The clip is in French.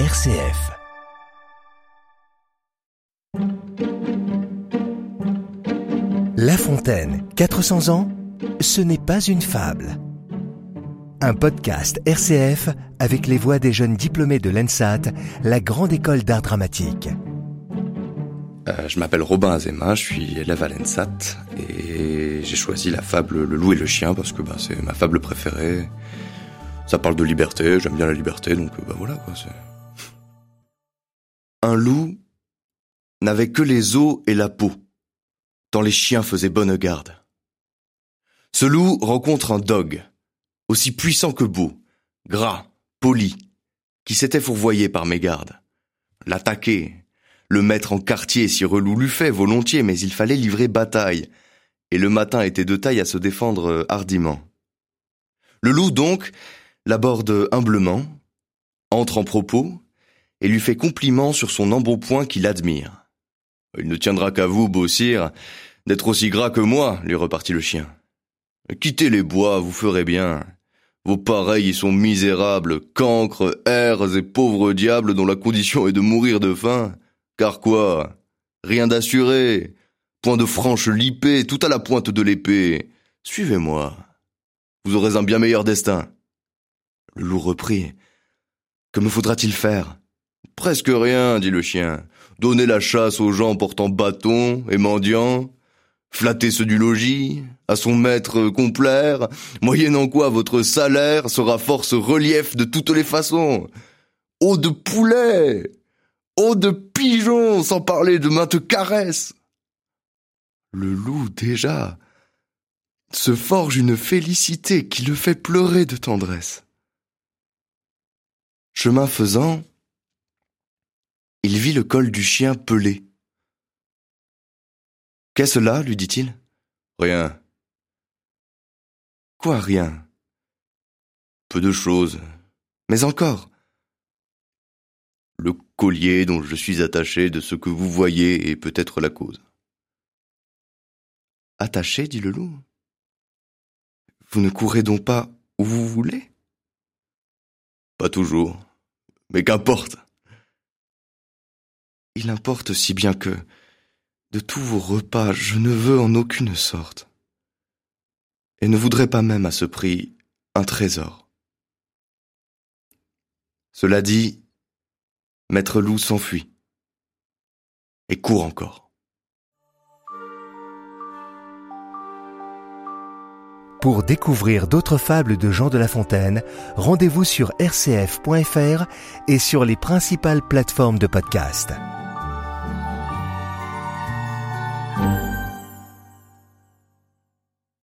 RCF. La Fontaine, 400 ans, ce n'est pas une fable. Un podcast RCF avec les voix des jeunes diplômés de l'ENSAT, la grande école d'art dramatique. Euh, je m'appelle Robin Azema, je suis élève à l'ENSAT et j'ai choisi la fable Le loup et le chien parce que bah, c'est ma fable préférée. Ça parle de liberté, j'aime bien la liberté, donc bah voilà quoi. Un loup n'avait que les os et la peau, tant les chiens faisaient bonne garde. Ce loup rencontre un dog, aussi puissant que beau, gras, poli, qui s'était fourvoyé par mes gardes. L'attaquer, le mettre en quartier si relou l'eût fait volontiers, mais il fallait livrer bataille, et le matin était de taille à se défendre hardiment. Le loup donc l'aborde humblement, entre en propos, et lui fait compliment sur son embonpoint qu'il admire. Il ne tiendra qu'à vous, beau sire, d'être aussi gras que moi, lui repartit le chien. Quittez les bois, vous ferez bien. Vos pareils y sont misérables, cancres, airs et pauvres diables dont la condition est de mourir de faim. Car quoi? Rien d'assuré. Point de franche lipée, tout à la pointe de l'épée. Suivez-moi. Vous aurez un bien meilleur destin. Le loup reprit. Que me faudra-t-il faire? Presque rien, dit le chien. Donner la chasse aux gens portant bâton et mendiants, flatter ceux du logis, à son maître complaire, moyennant quoi votre salaire sera force relief de toutes les façons. Eau de poulet Eau de pigeon, sans parler de maintes caresses. Le loup, déjà, se forge une félicité qui le fait pleurer de tendresse. Chemin faisant, il vit le col du chien pelé. Qu'est-ce là lui dit-il. Rien. Quoi rien Peu de choses. Mais encore. Le collier dont je suis attaché de ce que vous voyez est peut-être la cause. Attaché, dit le loup. Vous ne courez donc pas où vous voulez Pas toujours. Mais qu'importe. Il importe si bien que, de tous vos repas, je ne veux en aucune sorte, et ne voudrais pas même à ce prix un trésor. Cela dit, Maître Loup s'enfuit et court encore. Pour découvrir d'autres fables de Jean de La Fontaine, rendez-vous sur rcf.fr et sur les principales plateformes de podcast.